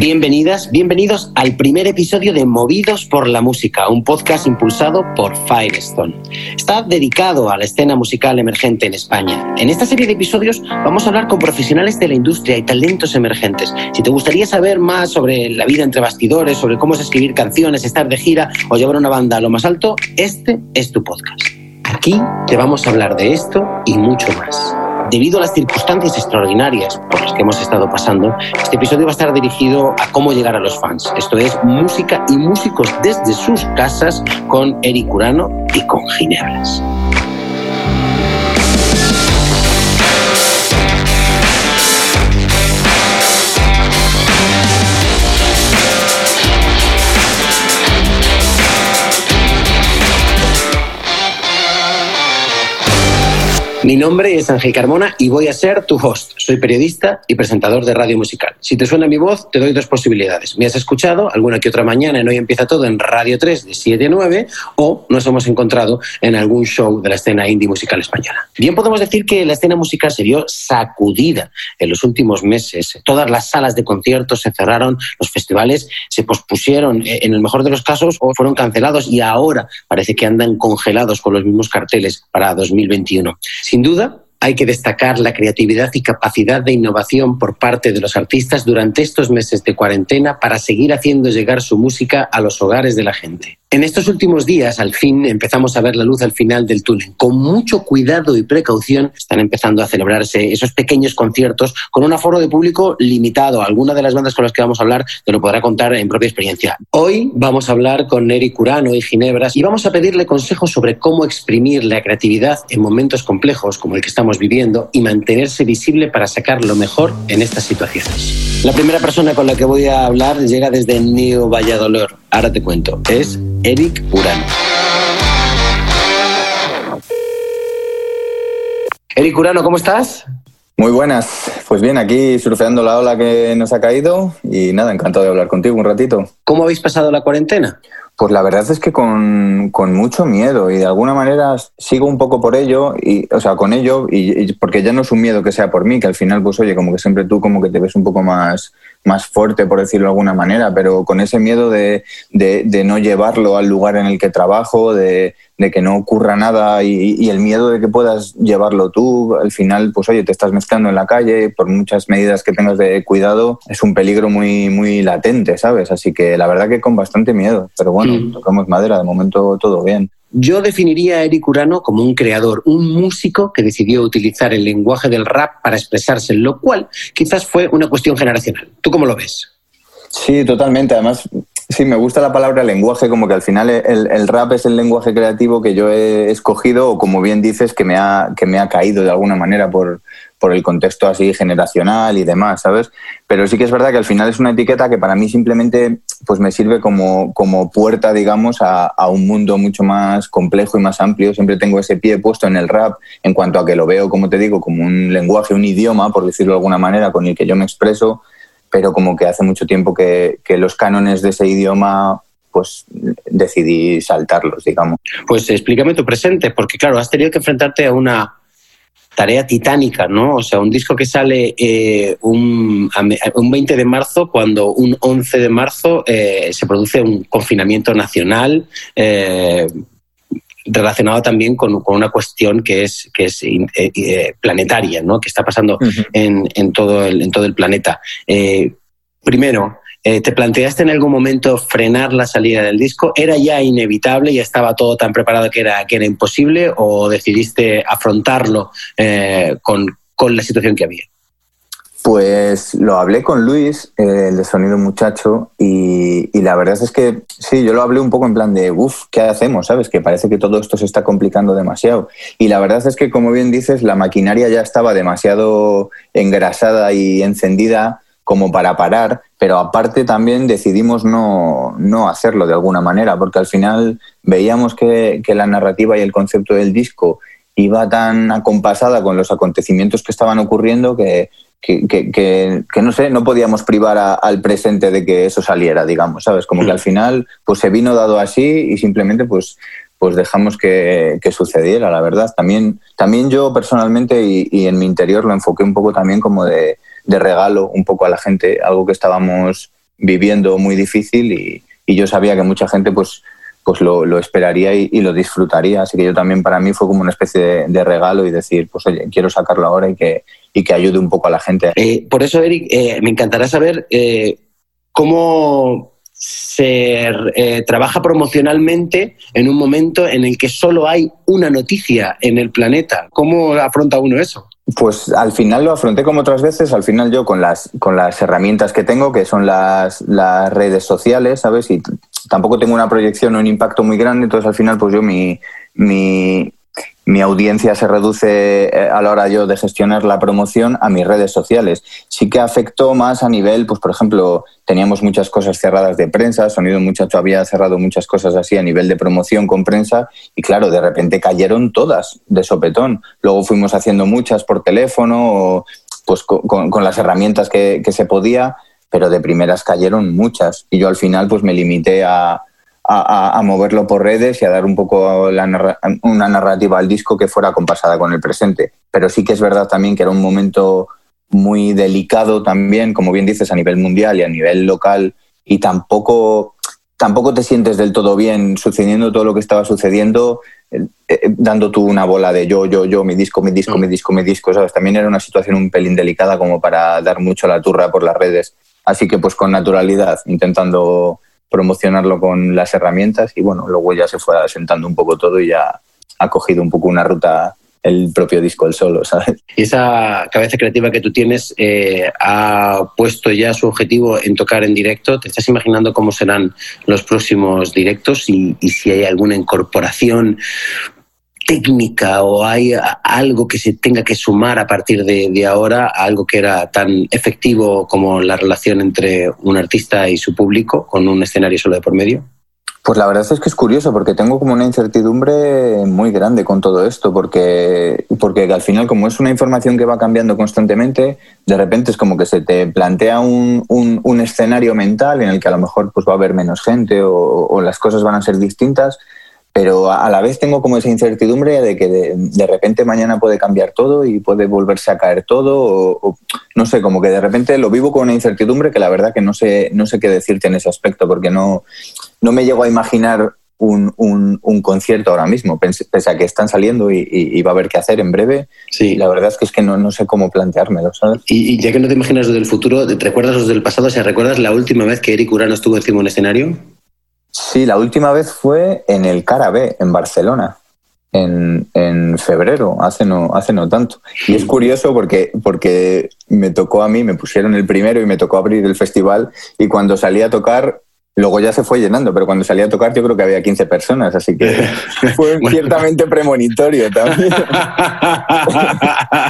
Bienvenidas, bienvenidos al primer episodio de Movidos por la Música, un podcast impulsado por Firestone. Está dedicado a la escena musical emergente en España. En esta serie de episodios vamos a hablar con profesionales de la industria y talentos emergentes. Si te gustaría saber más sobre la vida entre bastidores, sobre cómo es escribir canciones, estar de gira o llevar una banda a lo más alto, este es tu podcast. Aquí te vamos a hablar de esto y mucho más. Debido a las circunstancias extraordinarias por las que hemos estado pasando, este episodio va a estar dirigido a cómo llegar a los fans. Esto es música y músicos desde sus casas con Eric Urano y con Ginebras. Mi nombre es Ángel Carmona y voy a ser tu host. Soy periodista y presentador de radio musical. Si te suena mi voz, te doy dos posibilidades. Me has escuchado alguna que otra mañana en Hoy Empieza Todo en Radio 3 de 7 a 9 o nos hemos encontrado en algún show de la escena indie musical española. Bien podemos decir que la escena musical se vio sacudida en los últimos meses. Todas las salas de conciertos se cerraron, los festivales se pospusieron, eh, en el mejor de los casos o fueron cancelados y ahora parece que andan congelados con los mismos carteles para 2021. Sin duda, hay que destacar la creatividad y capacidad de innovación por parte de los artistas durante estos meses de cuarentena para seguir haciendo llegar su música a los hogares de la gente. En estos últimos días, al fin, empezamos a ver la luz al final del túnel. Con mucho cuidado y precaución están empezando a celebrarse esos pequeños conciertos con un aforo de público limitado. Alguna de las bandas con las que vamos a hablar te lo podrá contar en propia experiencia. Hoy vamos a hablar con Neri Curano y Ginebras y vamos a pedirle consejos sobre cómo exprimir la creatividad en momentos complejos como el que estamos viviendo y mantenerse visible para sacar lo mejor en estas situaciones. La primera persona con la que voy a hablar llega desde New Valladolid. Ahora te cuento. Es Eric Urano. Eric Urano, ¿cómo estás? Muy buenas. Pues bien, aquí surfeando la ola que nos ha caído y nada, encantado de hablar contigo un ratito. ¿Cómo habéis pasado la cuarentena? Pues la verdad es que con, mucho miedo y de alguna manera sigo un poco por ello, y, o sea, con ello, y, porque ya no es un miedo que sea por mí, que al final, pues oye, como que siempre tú como que te ves un poco más, más fuerte, por decirlo de alguna manera, pero con ese miedo de, de, no llevarlo al lugar en el que trabajo, de, de que no ocurra nada y, el miedo de que puedas llevarlo tú, al final, pues oye, te estás mezclando en la calle, por muchas medidas que tengas de cuidado, es un peligro muy, muy latente, ¿sabes? Así que la verdad que con bastante miedo, pero bueno, mm. tocamos madera, de momento todo bien. Yo definiría a Eric Urano como un creador, un músico que decidió utilizar el lenguaje del rap para expresarse, lo cual quizás fue una cuestión generacional. ¿Tú cómo lo ves? Sí, totalmente. Además, sí, me gusta la palabra lenguaje, como que al final el, rap es el lenguaje creativo que yo he escogido o como bien dices, que me ha, que me ha caído de alguna manera por, por el contexto así generacional y demás, ¿sabes? Pero sí que es verdad que al final es una etiqueta que para mí simplemente pues me sirve como, como puerta, digamos, a, un mundo mucho más complejo y más amplio. Siempre tengo ese pie puesto en el rap en cuanto a que lo veo, como te digo, como un lenguaje, un idioma, por decirlo de alguna manera, con el que yo me expreso, pero como que hace mucho tiempo que, que los cánones de ese idioma pues decidí saltarlos, digamos. Pues explícame tu presente, porque claro, has tenido que enfrentarte a una tarea titánica, ¿no? O sea, un disco que sale eh, un, un, 20 de marzo cuando un 11 de marzo eh, se produce un confinamiento nacional. Eh, relacionado también con, una cuestión que es, que es planetaria, ¿no? que está pasando en, en, todo el, en todo el planeta. primero, eh, ¿Te planteaste en algún momento frenar la salida del disco? ¿Era ya inevitable y estaba todo tan preparado que era, que era imposible o decidiste afrontarlo eh, con, la situación que había? Pues lo hablé con Luis, el de Sonido Muchacho, y, la verdad es que sí, yo lo hablé un poco en plan de, uff, ¿qué hacemos? ¿Sabes? Que parece que todo esto se está complicando demasiado. Y la verdad es que, como bien dices, la maquinaria ya estaba demasiado engrasada y encendida como para parar, pero aparte también decidimos no, hacerlo de alguna manera, porque al final veíamos que, la narrativa y el concepto del disco iba tan acompasada con los acontecimientos que estaban ocurriendo que, que, no sé, no podíamos privar al presente de que eso saliera, digamos, ¿sabes? Como que mm. al final pues se vino dado así y simplemente pues pues dejamos que, sucediera, la verdad. También, también yo personalmente y, y, en mi interior lo enfoqué un poco también como de, de regalo un poco a la gente, algo que estábamos viviendo muy difícil y, yo sabía que mucha gente pues, pues lo, esperaría y, lo disfrutaría. Así que yo también para mí fue como una especie de, regalo y decir, pues oye, quiero sacarlo ahora y que, y que ayude un poco a la gente. Eh, por eso, Eric, eh, me encantará saber eh, cómo se eh, trabaja promocionalmente en un momento en el que solo hay una noticia en el planeta. ¿Cómo afronta uno eso? Pues al final lo afronté como otras veces, al final yo con las, con las herramientas que tengo, que son las, las redes sociales, ¿sabes? Y tampoco tengo una proyección o un impacto muy grande, entonces al final pues yo mi, mi, mi audiencia se reduce eh, a la hora yo de gestionar la promoción a mis redes sociales. Sí que afectó más a nivel, pues por ejemplo, teníamos muchas cosas cerradas de prensa, Sonido Muchacho había cerrado muchas cosas así a nivel de promoción con prensa y claro, de repente cayeron todas de sopetón. Luego fuimos haciendo muchas por teléfono, pues con, las herramientas que, que se podía, pero de primeras cayeron muchas y yo al final pues me limité a a, moverlo por redes y a dar un poco una narrativa al disco que fuera compasada con el presente. Pero sí que es verdad también que era un momento muy delicado también, como bien dices, a nivel mundial y a nivel local, y tampoco, tampoco te sientes del todo bien sucediendo todo lo que estaba sucediendo, eh, eh, dando tú una bola de yo, yo, yo, mi disco, mi disco, mi mm. disco, mi disco, ¿sabes? También era una situación un pelín delicada como para dar mucho la turra por las redes. Así que pues con naturalidad, intentando promocionarlo con las herramientas y bueno, luego ya se fue asentando un poco todo y ya ha cogido un poco una ruta el propio disco el solo, ¿sabes? Y esa cabeza creativa que tú tienes eh, ha puesto ya su objetivo en tocar en directo. ¿Te estás imaginando cómo serán los próximos directos y, y si hay alguna incorporación técnica o hay algo que se tenga que sumar a partir de, ahora a algo que era tan efectivo como la relación entre un artista y su público con un escenario solo de por medio? Pues la verdad es que es curioso porque tengo como una incertidumbre muy grande con todo esto porque, porque al final como es una información que va cambiando constantemente, de repente es como que se te plantea un, un, escenario mental en el que a lo mejor pues va a haber menos gente o, o las cosas van a ser distintas pero a la vez tengo como esa incertidumbre de que de, repente mañana puede cambiar todo y puede volverse a caer todo, o, no sé, como que de repente lo vivo con una incertidumbre que la verdad que no sé, no sé qué decirte en ese aspecto, porque no, no me llego a imaginar un, un, concierto ahora mismo, pese, a que están saliendo y, va a haber que hacer en breve. Sí. La verdad es que es que no, no sé cómo planteármelo, ¿sabes? Y, y, ya que no te imaginas lo del futuro, ¿te recuerdas los del pasado? ¿Se recuerdas la última vez que Eric Urano estuvo encima de un escenario? Sí, la última vez fue en el Carabé, en Barcelona, en, en, febrero, hace no, hace no tanto. Y es curioso porque, porque me tocó a mí, me pusieron el primero y me tocó abrir el festival y cuando salí a tocar Luego ya se fue llenando, pero cuando salía a tocar yo creo que había 15 personas, así que fue ciertamente premonitorio también.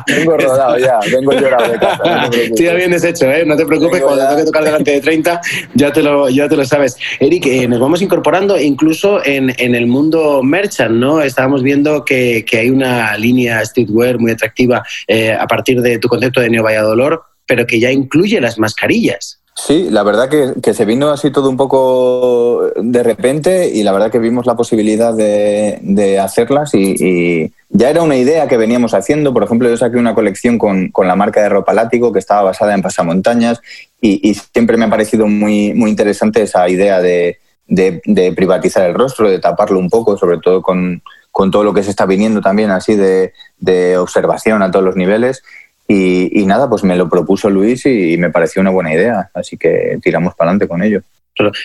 vengo rodado ya, vengo llorado de casa. sí, bien deshecho, ¿eh? no te preocupes, cuando tengo que tocar delante de 30 ya te lo, ya te lo sabes. Eric, eh, nos vamos incorporando incluso en, en, el mundo merchant, ¿no? Estábamos viendo que, que hay una línea streetwear muy atractiva eh, a partir de tu concepto de Neo Valladolid, pero que ya incluye las mascarillas. Sí, la verdad que, se vino así todo un poco de repente y la verdad que vimos la posibilidad de, hacerlas y, ya era una idea que veníamos haciendo. Por ejemplo, yo saqué una colección con, la marca de ropa látigo que estaba basada en pasamontañas y, siempre me ha parecido muy, muy interesante esa idea de, privatizar el rostro, de taparlo un poco, sobre todo con, todo lo que se está viniendo también así de, de observación a todos los niveles. Y, nada, pues me lo propuso Luis y, me pareció una buena idea, así que tiramos para adelante con ello.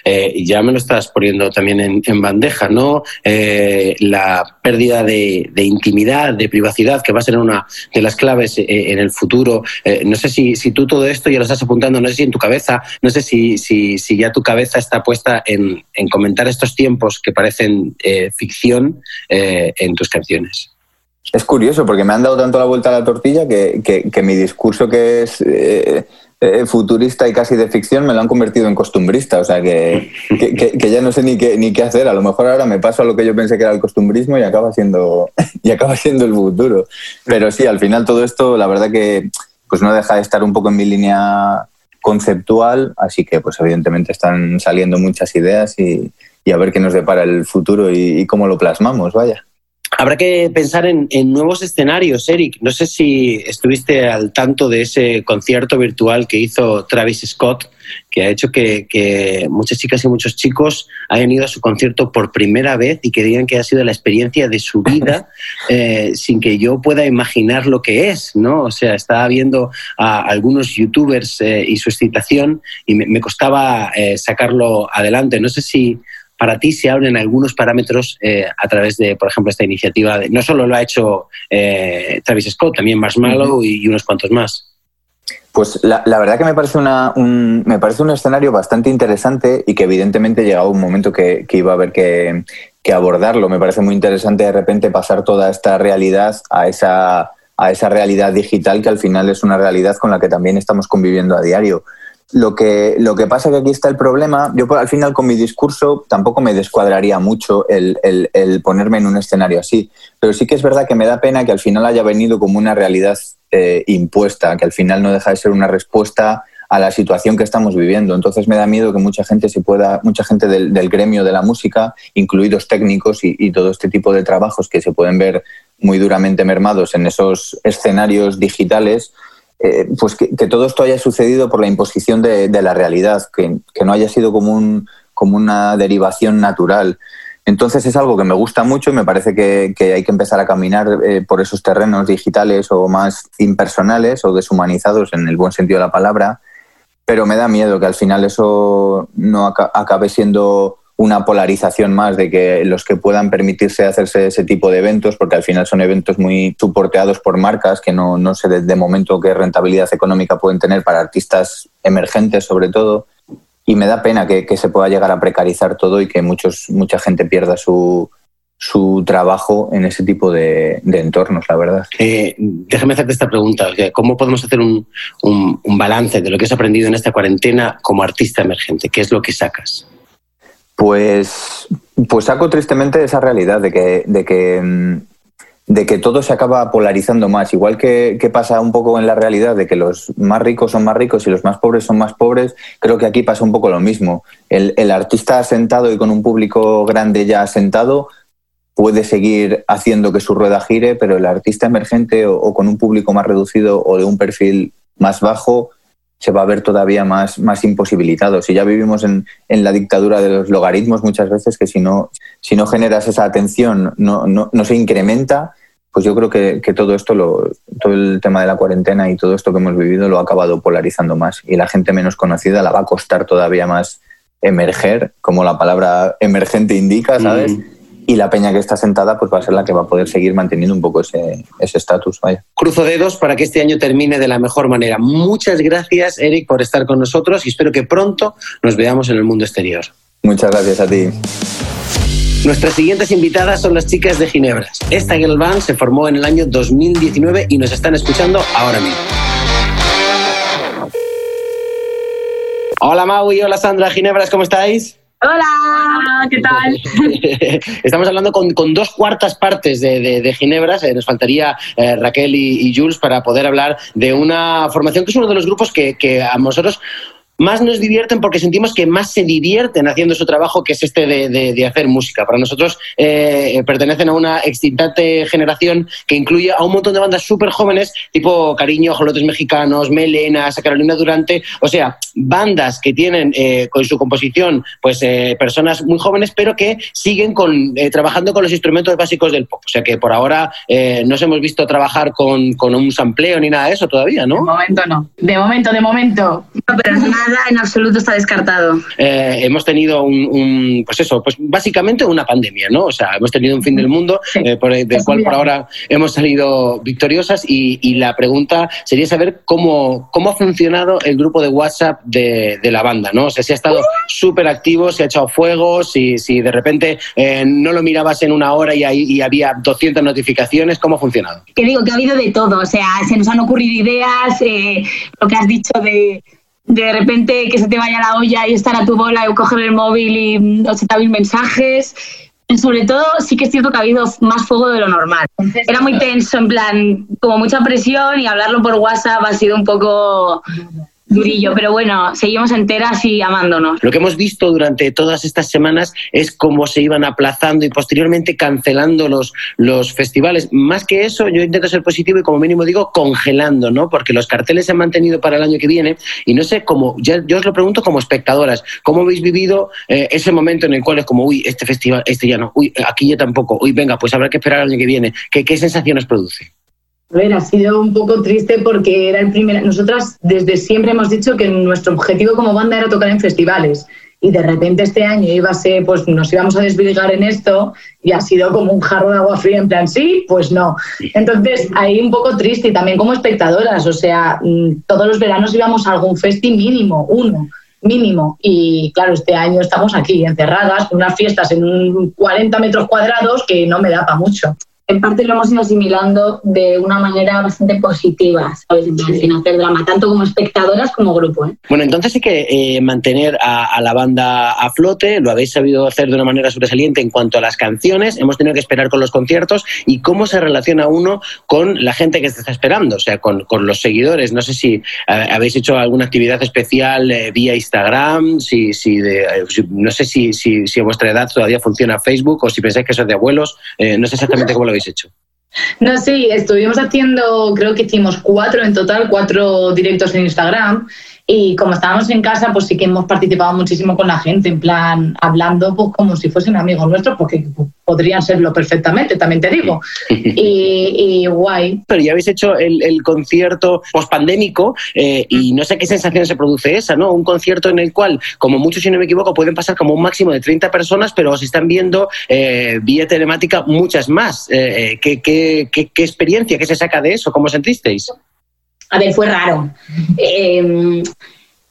Eh, ya me lo estás poniendo también en, bandeja, ¿no? Eh, la pérdida de, intimidad, de privacidad, que va a ser una de las claves eh, en el futuro. no sé si, si, tú todo esto ya lo estás apuntando, no sé si en tu cabeza, no sé si, si, si ya tu cabeza está puesta en, en comentar estos tiempos que parecen ficción en tus canciones. Es curioso porque me han dado tanto la vuelta a la tortilla que, que, mi discurso que es eh, eh, futurista y casi de ficción me lo han convertido en costumbrista. O sea que, que, ya no sé ni qué, ni qué hacer. A lo mejor ahora me paso a lo que yo pensé que era el costumbrismo y acaba siendo, y acaba siendo el futuro. Pero sí, al final todo esto, la verdad que pues no deja de estar un poco en mi línea conceptual, así que pues evidentemente están saliendo muchas ideas y, a ver qué nos depara el futuro y cómo lo plasmamos, vaya. Habrá que pensar en, nuevos escenarios, Eric. No sé si estuviste al tanto de ese concierto virtual que hizo Travis Scott, que ha hecho que, muchas chicas y muchos chicos hayan ido a su concierto por primera vez y que digan que ha sido la experiencia de su vida eh, sin que yo pueda imaginar lo que es, ¿no? O sea, estaba viendo a algunos youtubers eh, y su excitación y me, costaba eh, sacarlo adelante. No sé si para ti se abren algunos parámetros eh, a través de, por ejemplo, esta iniciativa. no solo lo ha hecho eh, Travis Scott, también Marshmallow y, unos cuantos más. Pues la, verdad que me parece, una, un, me parece un escenario bastante interesante y que evidentemente llegado un momento que, iba a haber que, que, abordarlo. Me parece muy interesante de repente pasar toda esta realidad a esa, a esa realidad digital que al final es una realidad con la que también estamos conviviendo a diario. Lo que, lo que pasa que aquí está el problema, yo al final con mi discurso tampoco me descuadraría mucho el, ponerme en un escenario así, pero sí que es verdad que me da pena que al final haya venido como una realidad eh, impuesta, que al final no deja de ser una respuesta a la situación que estamos viviendo. Entonces me da miedo que mucha gente se pueda, mucha gente del, gremio de la música, incluidos técnicos y, todo este tipo de trabajos que se pueden ver muy duramente mermados en esos escenarios digitales, eh, pues que, todo esto haya sucedido por la imposición de, la realidad, que, no haya sido como, un, como una derivación natural. Entonces es algo que me gusta mucho y me parece que, hay que empezar a caminar eh, por esos terrenos digitales o más impersonales o deshumanizados en el buen sentido de la palabra, pero me da miedo que al final eso no acabe siendo una polarización más de que los que puedan permitirse hacerse ese tipo de eventos, porque al final son eventos muy soporteados por marcas que no, no sé de, momento qué rentabilidad económica pueden tener para artistas emergentes sobre todo. Y me da pena que, se pueda llegar a precarizar todo y que muchos, mucha gente pierda su, su trabajo en ese tipo de, entornos, la verdad. Eh, déjame hacerte esta pregunta. ¿Cómo podemos hacer un, un balance de lo que has aprendido en esta cuarentena como artista emergente? ¿Qué es lo que sacas? Pues, pues saco tristemente esa realidad de que, de que, mm, de que todo se acaba polarizando más, igual que, pasa un poco en la realidad de que los más ricos son más ricos y los más pobres son más pobres, creo que aquí pasa un poco lo mismo. El, artista asentado y con un público grande ya asentado puede seguir haciendo que su rueda gire, pero el artista emergente o con un público más reducido o de un perfil más bajo se va a ver todavía más, más imposibilitado. Si ya vivimos en, en, la dictadura de los logaritmos muchas veces, que si no, si no generas esa atención, no, no, se incrementa, pues yo creo que, que, todo esto, lo, todo el tema de la cuarentena y todo esto que hemos vivido lo ha acabado polarizando más. Y la gente menos conocida la va a costar todavía más emerger, como la palabra emergente indica, ¿sabes? Mm y la peña que está sentada pues va a ser la que va a poder seguir manteniendo un poco ese estatus. Cruzo dedos para que este año termine de la mejor manera. Muchas gracias, Eric, por estar con nosotros y espero que pronto nos veamos en el mundo exterior. Muchas gracias a ti. Nuestras siguientes invitadas son las chicas de Ginebras. Esta girl band se formó en el año 2019 y nos están escuchando ahora mismo. Hola Mau y hola Sandra Ginebras, ¿cómo estáis? Hola, ¿qué tal? Estamos hablando con, dos cuartas partes de, de, Ginebras. Eh, nos faltaría eh, Raquel y, Jules para poder hablar de una formación que es uno de los grupos que, que a nosotros más nos divierten porque sentimos que más se divierten haciendo su trabajo, que es este de, hacer música. Para nosotros eh, pertenecen a una extintante generación que incluye a un montón de bandas súper jóvenes, tipo Cariño, Jolotes Mexicanos, Melenas, Carolina Durante, o sea, bandas que tienen eh, con su composición pues eh, personas muy jóvenes, pero que siguen con, trabajando con los instrumentos básicos del pop. O sea que por ahora no hemos visto trabajar con, con, un sampleo ni nada de eso todavía, ¿no? De momento no. De momento, de momento. No, pero nada en absoluto está descartado. Eh, hemos tenido un, pues eso, pues básicamente una pandemia, ¿no? O sea, hemos tenido un fin del mundo, eh, por, del cual por ahora hemos salido victoriosas y, la pregunta sería saber cómo, cómo ha funcionado el grupo de WhatsApp de, la banda, ¿no? O sea, si ha estado súper activo, si ha echado fuego, si, si de repente eh, no lo mirabas en una hora y, y había 200 notificaciones, ¿cómo ha funcionado? Que digo, que ha habido de todo, o sea, se nos han ocurrido ideas, lo que has dicho de de repente que se te vaya la olla y estar a tu bola y coger el móvil y 80.000 mensajes. Sobre todo, sí que es cierto que ha habido más fuego de lo normal. Era muy tenso, en plan, como mucha presión y hablarlo por WhatsApp ha sido un poco durillo, pero bueno, seguimos enteras y amándonos. Lo que hemos visto durante todas estas semanas es cómo se iban aplazando y posteriormente cancelando los, los festivales. Más que eso, yo intento ser positivo y como mínimo digo congelando, ¿no? Porque los carteles se han mantenido para el año que viene y no sé cómo, ya, yo os lo pregunto como espectadoras, ¿cómo habéis vivido eh, ese momento en el cual es como, uy, este festival, este ya no, uy, aquí ya tampoco, uy, venga, pues habrá que esperar al año que viene? ¿Qué, qué sensaciones produce? A ver, ha sido un poco triste porque era el primer. Nosotras desde siempre hemos dicho que nuestro objetivo como banda era tocar en festivales. Y de repente este año iba a ser, pues nos íbamos a desvirgar en esto y ha sido como un jarro de agua fría, en plan, sí, pues no. Entonces, ahí un poco triste y también como espectadoras, o sea, mm, todos los veranos íbamos a algún festi mínimo, uno, mínimo. Y claro, este año estamos aquí encerradas, con unas fiestas en 40 metros cuadrados que no me da para mucho en parte lo hemos ido asimilando de una manera bastante positiva, ¿sabes? sin hacer drama, tanto como espectadoras como grupo. ¿eh? Bueno, entonces hay que eh, mantener a, la banda a flote, lo habéis sabido hacer de una manera sobresaliente en cuanto a las canciones, hemos tenido que esperar con los conciertos y cómo se relaciona uno con la gente que se está esperando, o sea, con, los seguidores. No sé si eh, habéis hecho alguna actividad especial vía Instagram, si, si, no sé si, si, a vuestra edad todavía funciona Facebook o si pensáis que eso es de abuelos, no sé exactamente cómo lo habéis hecho? No, sí, estuvimos haciendo, creo que hicimos cuatro en total, cuatro directos en Instagram y como estábamos en casa, pues sí que hemos participado muchísimo con la gente, en plan, hablando pues como si fuesen amigos nuestros, porque podrían serlo perfectamente, también te digo. Y, guay. Pero ya habéis hecho el, concierto post-pandémico eh, y no sé qué sensación se produce esa, ¿no? Un concierto en el cual, como mucho, si no me equivoco, pueden pasar como un máximo de 30 personas, pero os están viendo eh, vía telemática muchas más. Eh, ¿qué, qué, qué, qué experiencia, qué se saca de eso? ¿Cómo sentisteis? a ver, fue raro. Em,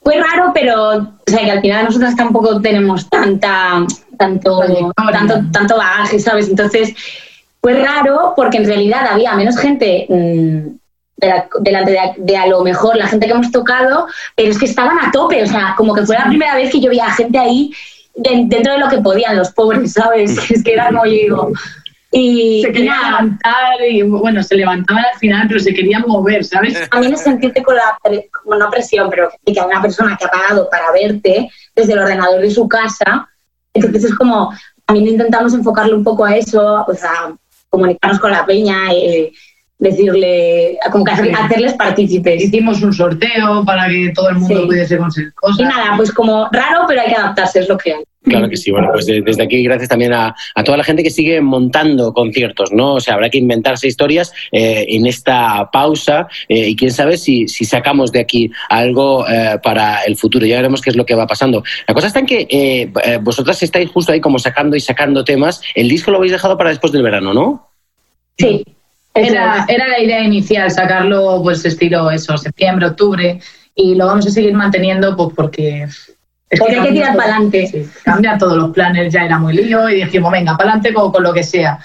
fue raro, pero o sea, que al final nosotros tampoco tenemos tanta, tanto, tanto, tanto bagaje, ¿sabes? Entonces, fue raro porque en realidad había menos gente mm, delante de, a lo mejor la gente que hemos tocado, pero es que estaban a tope, o sea, como que fue la primera vez que yo veía gente ahí dentro de lo que podían los pobres, ¿sabes? Es que era como yo digo, y se querían levantar y bueno, se levantaban al final, pero se querían mover, ¿sabes? A mí me sentirte con la, no presión, pero que hay una persona que ha pagado para verte desde el ordenador de su casa, entonces es como, también intentamos enfocarle un poco a eso, o sea, comunicarnos con la peña, y decirle, como que hacerles partícipes. Hicimos un sorteo para que todo el mundo pudiese conseguir cosas. Y nada, pues como raro, pero hay que adaptarse, es lo que hay. Claro que sí. Bueno, pues desde aquí gracias también a, toda la gente que sigue montando conciertos, ¿no? O sea, habrá que inventarse historias eh, en esta pausa eh, y quién sabe si, si, sacamos de aquí algo eh, para el futuro. Ya veremos qué es lo que va pasando. La cosa está en que vosotras estáis justo ahí como sacando y sacando temas. El disco lo habéis dejado para después del verano, ¿no? Sí. Era, era la idea inicial, sacarlo pues estilo eso, septiembre, octubre, y lo vamos a seguir manteniendo pues porque porque hay que tirar para adelante. Sí, cambiar todos los planes, ya era muy lío y dijimos, venga, para adelante con, lo que sea.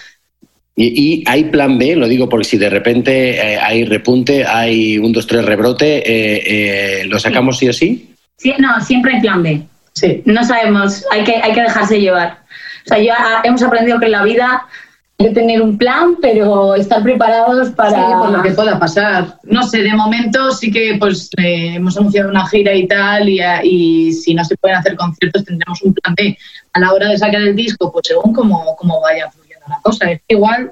Y, hay plan B, lo digo porque si de repente eh, hay repunte, hay un, dos, tres rebrote, eh, eh, ¿lo sacamos sí. o sí? sí? No, siempre hay plan B. Sí. No sabemos, hay que, hay que dejarse llevar. O sea, ya hemos aprendido que en la vida que tener un plan, pero estar preparados para... por lo que pueda pasar. No sé, de momento sí que pues eh, hemos anunciado una gira y tal, y, y, si no se pueden hacer conciertos tendremos un plan B. A la hora de sacar el disco, pues según cómo, cómo vaya fluyendo la cosa. Es igual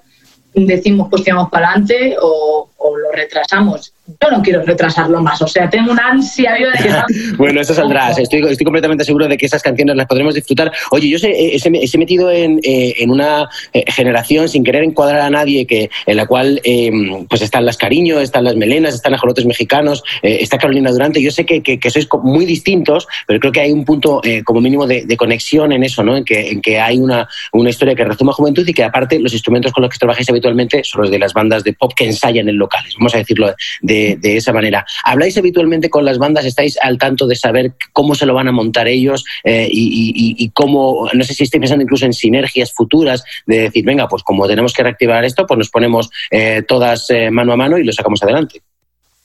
decimos pues que vamos para adelante o, lo retrasamos. Yo no quiero retrasarlo más, o sea, tengo una ansia de que... bueno, eso saldrá, estoy, estoy completamente seguro de que esas canciones las podremos disfrutar. Oye, yo sé, he, he metido en, eh, en una eh, generación sin querer encuadrar a nadie que en la cual em, pues están las Cariño, están las Melenas, están ajolotes mexicanos, eh, está Carolina Durante. Yo sé que, que, sois muy distintos, pero creo que hay un punto como mínimo de, de, conexión en eso, ¿no? En que, en que hay una, una historia que rezuma juventud y que aparte los instrumentos con los que trabajáis habitualmente son los de las bandas de pop que ensayan en vamos a decirlo de, esa manera. ¿Habláis habitualmente con las bandas? ¿Estáis al tanto de saber cómo se lo van a montar ellos eh, y, cómo, no sé si estáis pensando incluso en sinergias futuras, de decir, venga, pues como tenemos que reactivar esto, pues nos ponemos eh, todas eh, mano a mano y lo sacamos adelante?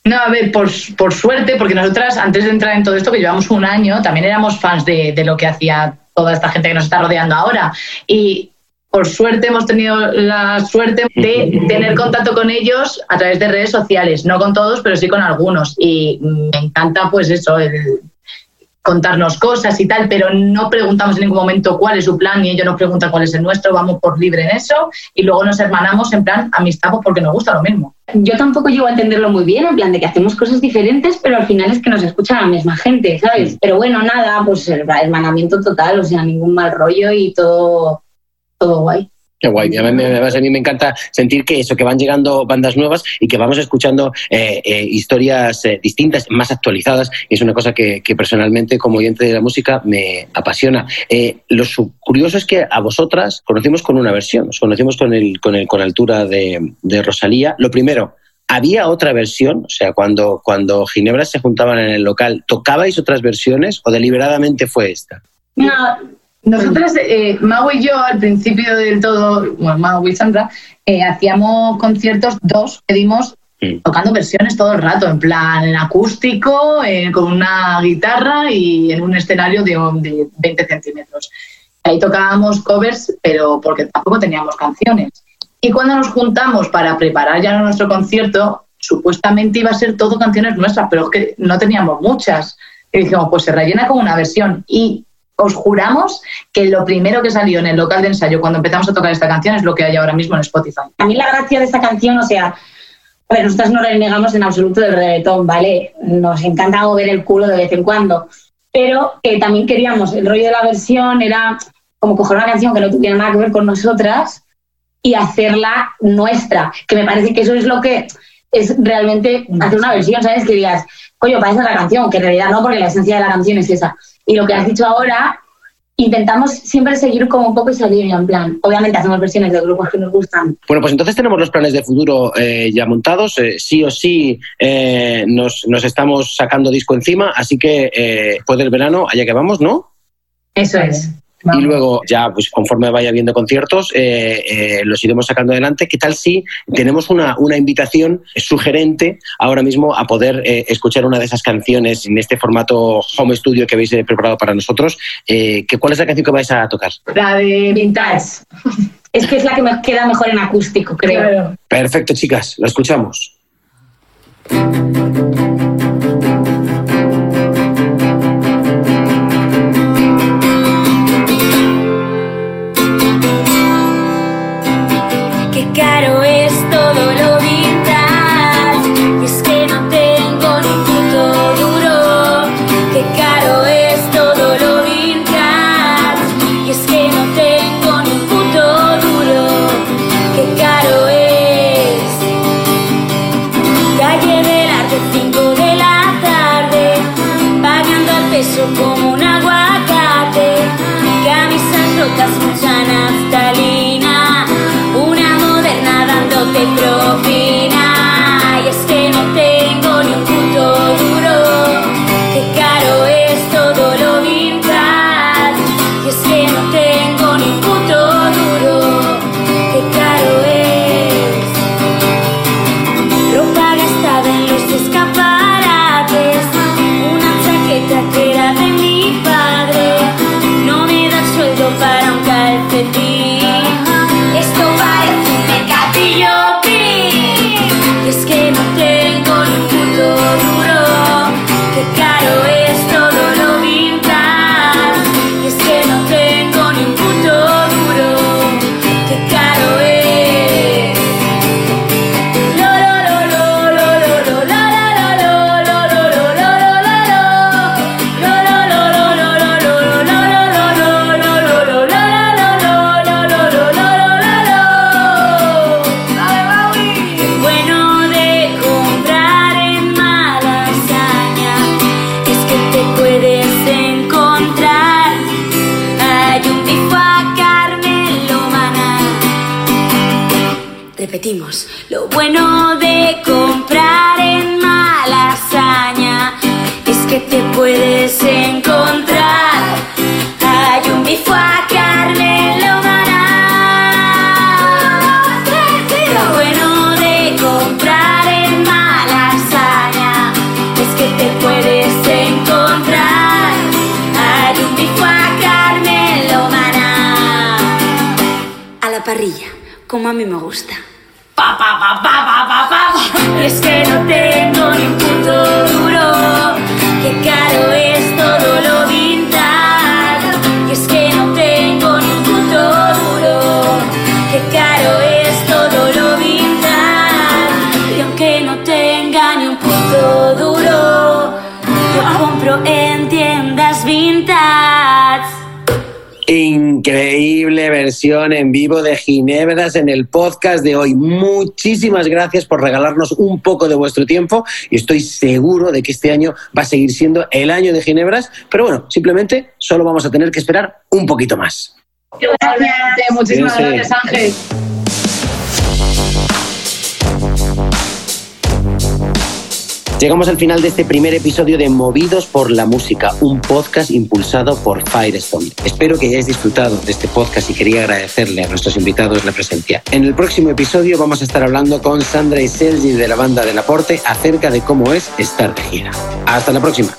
No, a ver, por, suerte, porque nosotras antes de entrar en todo esto, que llevamos un año, también éramos fans de, de lo que hacía toda esta gente que nos está rodeando ahora. Y por suerte hemos tenido la suerte de tener contacto con ellos a través de redes sociales, no con todos, pero sí con algunos. Y me encanta pues eso, el, contarnos cosas y tal, pero no preguntamos en ningún momento cuál es su plan y ellos nos preguntan cuál es el nuestro, vamos por libre en eso y luego nos hermanamos en plan amistad porque nos gusta lo mismo. Yo tampoco llego a entenderlo muy bien, en plan de que hacemos cosas diferentes, pero al final es que nos escucha la misma gente, ¿sabes? Pero bueno, nada, pues el hermanamiento total, o sea, ningún mal rollo y todo, todo guay. Qué guay. A mí, a mí, me encanta sentir que eso, que van llegando bandas nuevas y que vamos escuchando eh, eh, historias eh, distintas, más actualizadas. Y es una cosa que, personalmente, como oyente de la música, me apasiona. lo curioso es que a vosotras conocimos con una versión, os conocimos con, el, con, el, con altura de, de Rosalía. Lo primero, ¿Había otra versión? O sea, cuando, cuando Ginebra se juntaban en el local, ¿tocabais otras versiones o deliberadamente fue esta? No, nosotras, eh, Mau y yo, al principio del todo, bueno, Mau y Sandra, eh, hacíamos conciertos, dos que dimos tocando versiones todo el rato, en plan en acústico, eh, con una guitarra y en un escenario de, de 20 centímetros. Ahí tocábamos covers, pero porque tampoco teníamos canciones. Y cuando nos juntamos para preparar ya nuestro concierto, supuestamente iba a ser todo canciones nuestras, pero es que no teníamos muchas. Y dijimos, pues se rellena como una versión. Y os juramos que lo primero que salió en el local de ensayo cuando empezamos a tocar esta canción es lo que hay ahora mismo en Spotify. A mí la gracia de esta canción, o sea, a ver, nosotras no renegamos en absoluto del reggaetón, ¿vale? Nos encanta mover el culo de vez en cuando, pero que también queríamos, el rollo de la versión era como coger una canción que no tuviera nada que ver con nosotras y hacerla nuestra, que me parece que eso es lo que es realmente hacer una versión, ¿sabes? Que digas, coño, parece la canción, que en realidad no, porque la esencia de la canción es esa. Y lo que has dicho ahora, intentamos siempre seguir como un poco esa línea, en plan, obviamente hacemos versiones de grupos que nos gustan. Bueno, pues entonces tenemos los planes de futuro eh, ya montados, eh, sí o sí eh, nos, nos, estamos sacando disco encima, así que después del verano, allá que vamos, ¿no? Eso es. Y luego, ya, pues conforme vaya viendo conciertos, eh, eh, los iremos sacando adelante. ¿Qué tal si tenemos una, una invitación sugerente ahora mismo a poder eh, escuchar una de esas canciones en este formato home studio que habéis preparado para nosotros? ¿qué, ¿Cuál es la canción que vais a tocar? La de Vintage. es que es la que me queda mejor en acústico, creo. Perfecto, chicas, la escuchamos. your boy. Como a mí me gusta. Es que no tengo Increíble versión en vivo de Ginebras en el podcast de hoy. Muchísimas gracias por regalarnos un poco de vuestro tiempo y estoy seguro de que este año va a seguir siendo el año de Ginebras, pero bueno, simplemente solo vamos a tener que esperar un poquito más. Igualmente, muchísimas gracias, Ángel. Llegamos al final de este primer episodio de Movidos por la Música, un podcast impulsado por Firestone. Espero que hayáis disfrutado de este podcast y quería agradecerle a nuestros invitados la presencia. En el próximo episodio vamos a estar hablando con Sandra y Sergi de la banda del Aporte acerca de cómo es estar de gira. Hasta la próxima.